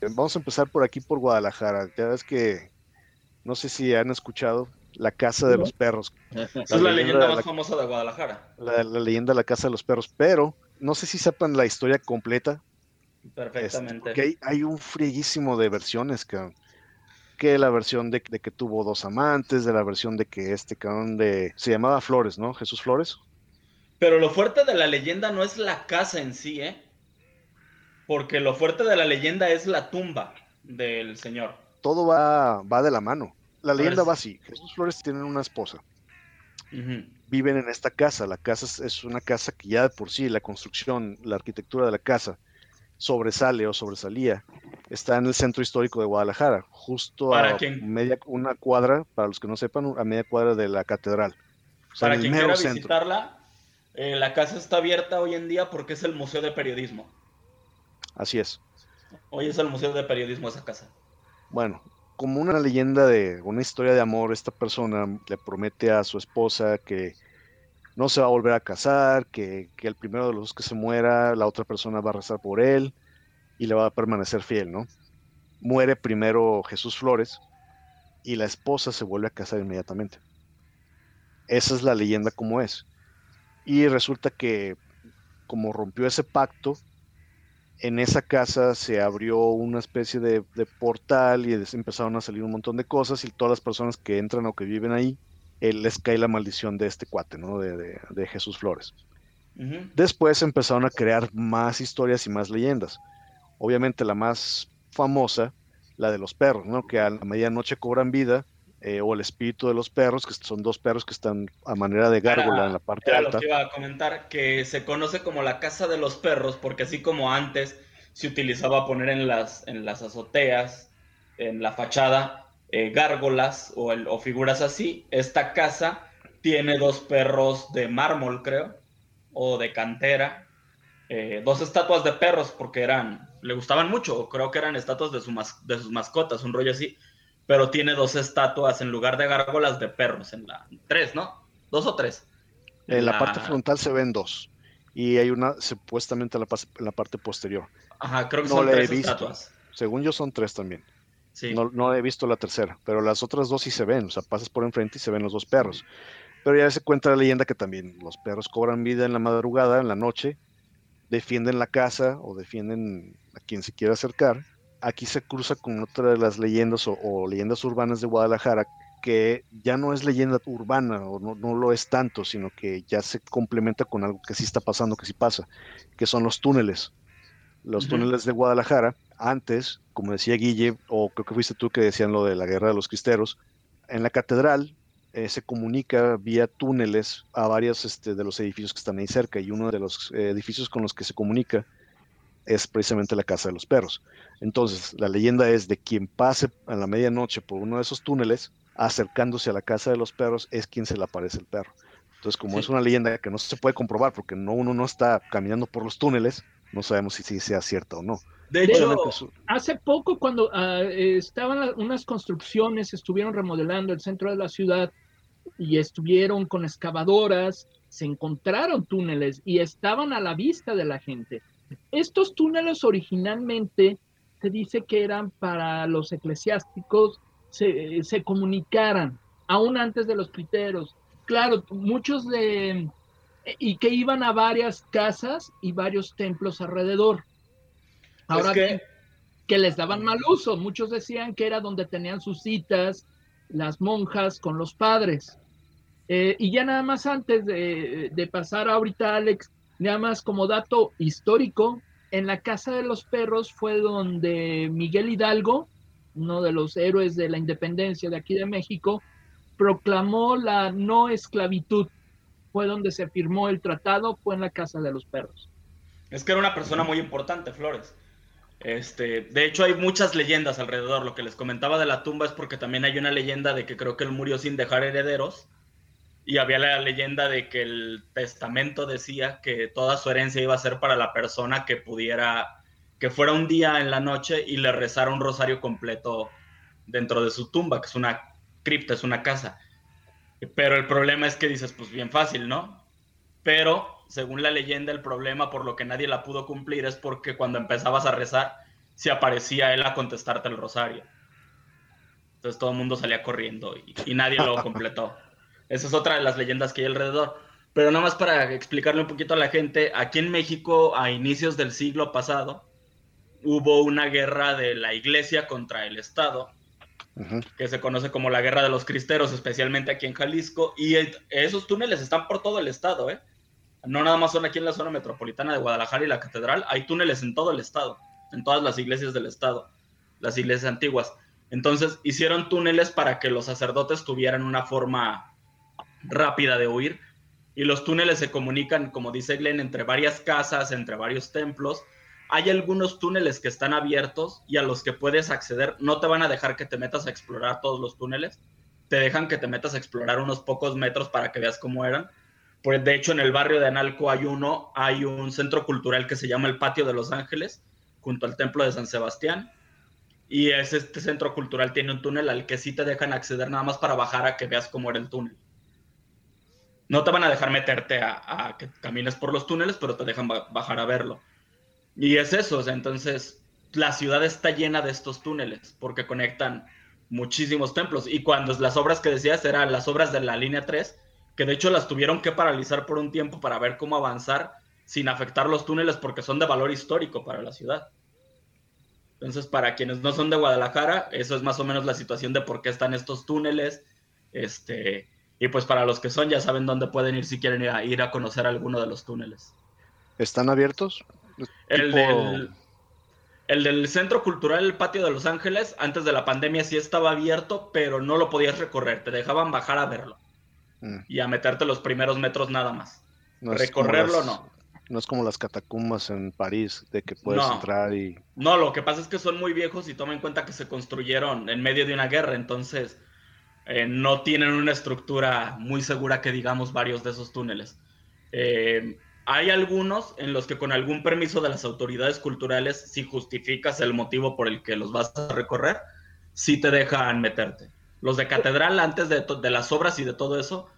Vamos a empezar por aquí, por Guadalajara. Ya ves que, no sé si han escuchado, la Casa de los Perros. Esa es la leyenda más famosa de Guadalajara. La, leyenda de la Casa de los Perros, pero no sé si sepan la historia completa. Perfectamente. Este, hay, hay, un frieguísimo de versiones, que que la versión de, que tuvo dos amantes, de la versión de que este cabrón de... Se llamaba Flores, ¿no? Jesús Flores. Pero lo fuerte de la leyenda no es la casa en sí, ¿eh? Porque lo fuerte de la leyenda es la tumba del señor. Todo va, va de la mano. La leyenda va así. Jesús Flores tiene una esposa. Viven en esta casa. La casa es, una casa que ya de por sí la construcción, la arquitectura de la casa sobresale o sobresalía está en el centro histórico de Guadalajara, justo a media una cuadra, para los que no sepan, a media cuadra de la catedral. para quien quiera visitarla, eh, la casa está abierta hoy en día porque es el Museo de Periodismo. Así es. Hoy es el Museo de Periodismo esa casa. Bueno, como una leyenda de una historia de amor, esta persona le promete a su esposa que no se va a volver a casar, que, que el primero de los dos que se muera, la otra persona va a rezar por él y le va a permanecer fiel, ¿no? Muere primero Jesús Flores y la esposa se vuelve a casar inmediatamente. Esa es la leyenda como es. Y resulta que como rompió ese pacto, en esa casa se abrió una especie de, portal y empezaron a salir un montón de cosas y todas las personas que entran o que viven ahí, eh, les cae la maldición de este cuate, ¿no? De, Jesús Flores. Después empezaron a crear más historias y más leyendas. Obviamente la más famosa, la de los perros, ¿no? Que a la medianoche cobran vida, eh, o el espíritu de los perros, que son dos perros que están a manera de gárgola en la parte era alta. Lo que iba a comentar, que se conoce como la casa de los perros, porque así como antes se utilizaba poner en las, en las azoteas, en la fachada, eh, gárgolas o, o figuras así, esta casa tiene dos perros de mármol, creo, o de cantera, eh, dos estatuas de perros porque eran, le gustaban mucho, creo que eran estatuas de, su de sus mascotas, un rollo así, pero tiene dos estatuas en lugar de gárgolas de perros, en la tres, ¿no? Dos o tres. En la, parte frontal se ven dos y hay una supuestamente en la, parte posterior. Ajá, creo que son tres estatuas. Según yo son tres también. Sí. No, no, he visto la tercera, pero las otras dos sí se ven, o sea, pasas por enfrente y se ven los dos perros. Pero ya se cuenta la leyenda que también los perros cobran vida en la madrugada, en la noche, defienden la casa o defienden a quien se quiera acercar. Aquí se cruza con otra de las leyendas o, leyendas urbanas de Guadalajara que ya no es leyenda urbana o no, lo es tanto, sino que ya se complementa con algo que sí está pasando, que sí pasa, que son los túneles. Los túneles de Guadalajara, antes, como decía Guille, o creo que fuiste tú que decían lo de la guerra de los cristeros, en la catedral eh, se comunica vía túneles a varios este, de los edificios que están ahí cerca y uno de los eh, edificios con los que se comunica es precisamente la Casa de los Perros. Entonces, la leyenda es de quien pase a la medianoche por uno de esos túneles, acercándose a la Casa de los Perros, es quien se le aparece el perro. Entonces, como es una leyenda que no se puede comprobar porque no, uno no está caminando por los túneles, no sabemos si, si sea cierta o no. De hecho, hace poco cuando ah, estaban unas construcciones, estuvieron remodelando el centro de la ciudad, y estuvieron con excavadoras, se encontraron túneles y estaban a la vista de la gente. Estos túneles originalmente se dice que eran para los eclesiásticos se, se comunicaran, aún antes de los criteros. Claro, muchos de... y que iban a varias casas y varios templos alrededor. Ahora que... que les daban mal uso, muchos decían que era donde tenían sus citas, las monjas con los padres. Eh, y ya nada más antes de, de, pasar ahorita, Alex, nada más como dato histórico, en la Casa de los Perros fue donde Miguel Hidalgo, uno de los héroes de la independencia de aquí de México, proclamó la no esclavitud. Fue donde se firmó el tratado, fue en la Casa de los Perros. Es que era una persona muy importante, Flores. Este, de hecho, hay muchas leyendas alrededor. Lo que les comentaba de la tumba es porque también hay una leyenda de que creo que él murió sin dejar herederos. Y había la leyenda de que el testamento decía que toda su herencia iba a ser para la persona que pudiera, que fuera un día en la noche y le rezara un rosario completo dentro de su tumba, que es una cripta, es una casa. Pero el problema es que dices, pues bien fácil, ¿no? Pero según la leyenda, el problema por lo que nadie la pudo cumplir es porque cuando empezabas a rezar, si aparecía él a contestarte el rosario. Entonces todo el mundo salía corriendo y, nadie lo completó. Esa es otra de las leyendas que hay alrededor. Pero nada más para explicarle un poquito a la gente, aquí en México a inicios del siglo pasado hubo una guerra de la iglesia contra el Estado, que se conoce como la guerra de los cristeros, especialmente aquí en Jalisco, y esos túneles están por todo el estado, ¿eh? No nada más son aquí en la zona metropolitana de Guadalajara y la catedral, hay túneles en todo el estado en todas las iglesias del estado, las iglesias antiguas. Entonces hicieron túneles para que los sacerdotes tuvieran una forma rápida de huir. Y los túneles se comunican, como dice Glenn, entre varias casas, entre varios templos. Hay algunos túneles que están abiertos y a los que puedes acceder. No te van a dejar que te metas a explorar todos los túneles. Te dejan que te metas a explorar unos pocos metros para que veas cómo eran. Pues de hecho en el barrio de Analco hay uno, hay un centro cultural que se llama el Patio de los Ángeles, junto al templo de San Sebastián. Y es, este centro cultural tiene un túnel al que sí te dejan acceder nada más para bajar a que veas cómo era el túnel. No te van a dejar meterte a, que camines por los túneles, pero te dejan bajar a verlo. Y es eso, entonces la ciudad está llena de estos túneles porque conectan muchísimos templos. Y cuando las obras que decías eran las obras de la línea 3, que de hecho las tuvieron que paralizar por un tiempo para ver cómo avanzar sin afectar los túneles porque son de valor histórico para la ciudad. Entonces, para quienes no son de Guadalajara, eso es más o menos la situación de por qué están estos túneles. Este, y pues para los que son, ya saben dónde pueden ir si quieren ir a, conocer alguno de los túneles. ¿Están abiertos? El, del, el del Centro Cultural El Patio de Los Ángeles, antes de la pandemia sí estaba abierto, pero no lo podías recorrer, te dejaban bajar a verlo. Mm. Y a meterte los primeros metros nada más. Recorrerlo no. No es como las catacumbas en París, de que puedes entrar y... No, lo que pasa es que son muy viejos y toma en cuenta que se construyeron en medio de una guerra, entonces eh, no tienen una estructura muy segura que digamos varios de esos túneles. Eh, hay algunos en los que con algún permiso de las autoridades culturales, si justificas el motivo por el que los vas a recorrer, sí te dejan meterte. Los de catedral, antes de, de las obras y de todo eso,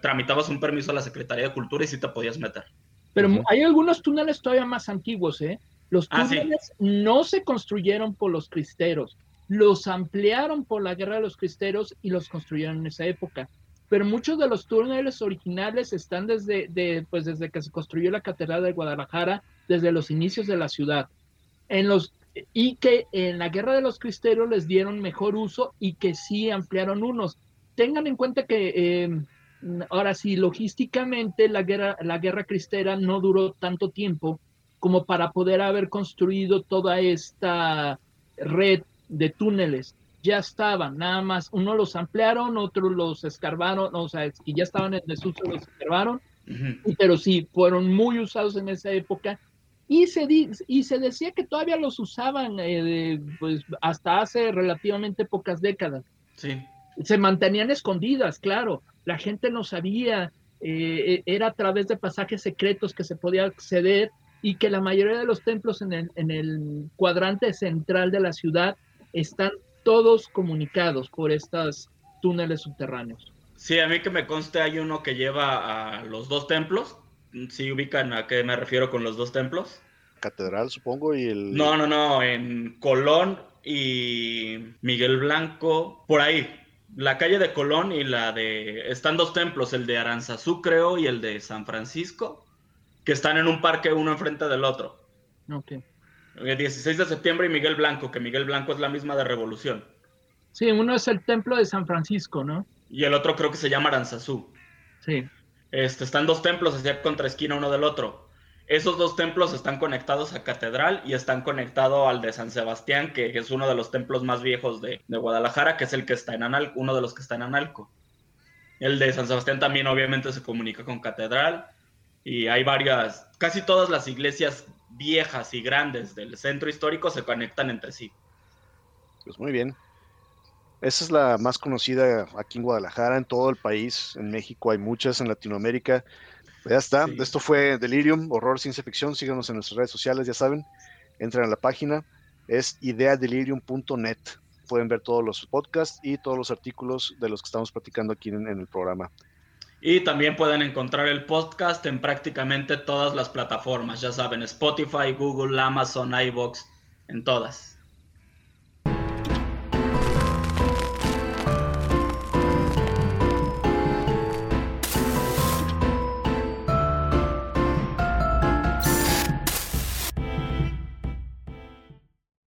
tramitabas un permiso a la Secretaría de Cultura y sí te podías meter. Pero hay algunos túneles todavía más antiguos, ¿eh? Los ah, túneles no se construyeron por los cristeros, los ampliaron por la guerra de los cristeros y los construyeron en esa época. Pero muchos de los túneles originales están desde, de, pues desde que se construyó la Catedral de Guadalajara, desde los inicios de la ciudad. En los, y que en la guerra de los cristeros les dieron mejor uso y que sí ampliaron unos. Tengan en cuenta que eh, ahora sí, logísticamente la guerra, la guerra cristera no duró tanto tiempo como para poder haber construido toda esta red de túneles. Ya estaban, nada más, uno los ampliaron, otros los escarbaron, o sea, y ya estaban en desuso, los escarbaron, pero sí, fueron muy usados en esa época. Y se, y se decía que todavía los usaban eh, pues, hasta hace relativamente pocas décadas. Sí. Se mantenían escondidas, claro, la gente no sabía, eh, era a través de pasajes secretos que se podía acceder y que la mayoría de los templos en el, cuadrante central de la ciudad están todos comunicados por estos túneles subterráneos. Sí, a mí que me conste hay uno que lleva a los dos templos. ¿Sí ubican a qué me refiero con los dos templos? Catedral, supongo, y el... No, no, no, en Colón y Miguel Blanco, por ahí, la calle de Colón y la de... Están dos templos, el de Aranzazú creo y el de San Francisco, que están en un parque uno enfrente del otro. Ok. El 16 de septiembre y Miguel Blanco, que Miguel Blanco es la misma de Revolución. Sí, uno es el templo de San Francisco, ¿no? Y el otro creo que se llama Aranzazú. Sí. Este, están dos templos hacia contra esquina uno del otro. Esos dos templos están conectados a Catedral y están conectados al de San Sebastián, que es uno de los templos más viejos de, Guadalajara, que es el que está en Analco, uno de los que está en Analco. El de San Sebastián también obviamente se comunica con Catedral y hay varias, casi todas las iglesias viejas y grandes del centro histórico se conectan entre sí. Pues muy bien. Esa es la más conocida aquí en Guadalajara, en todo el país, en México hay muchas, en Latinoamérica. Pues ya está. Esto fue Delirium, horror, ciencia ficción. Síganos en nuestras redes sociales, ya saben. Entren a la página. Es ideadelirium.net. Pueden ver todos los podcasts y todos los artículos de los que estamos platicando aquí en, el programa. Y también pueden encontrar el podcast en prácticamente todas las plataformas, ya saben, Spotify, Google, Amazon, iBox, en todas.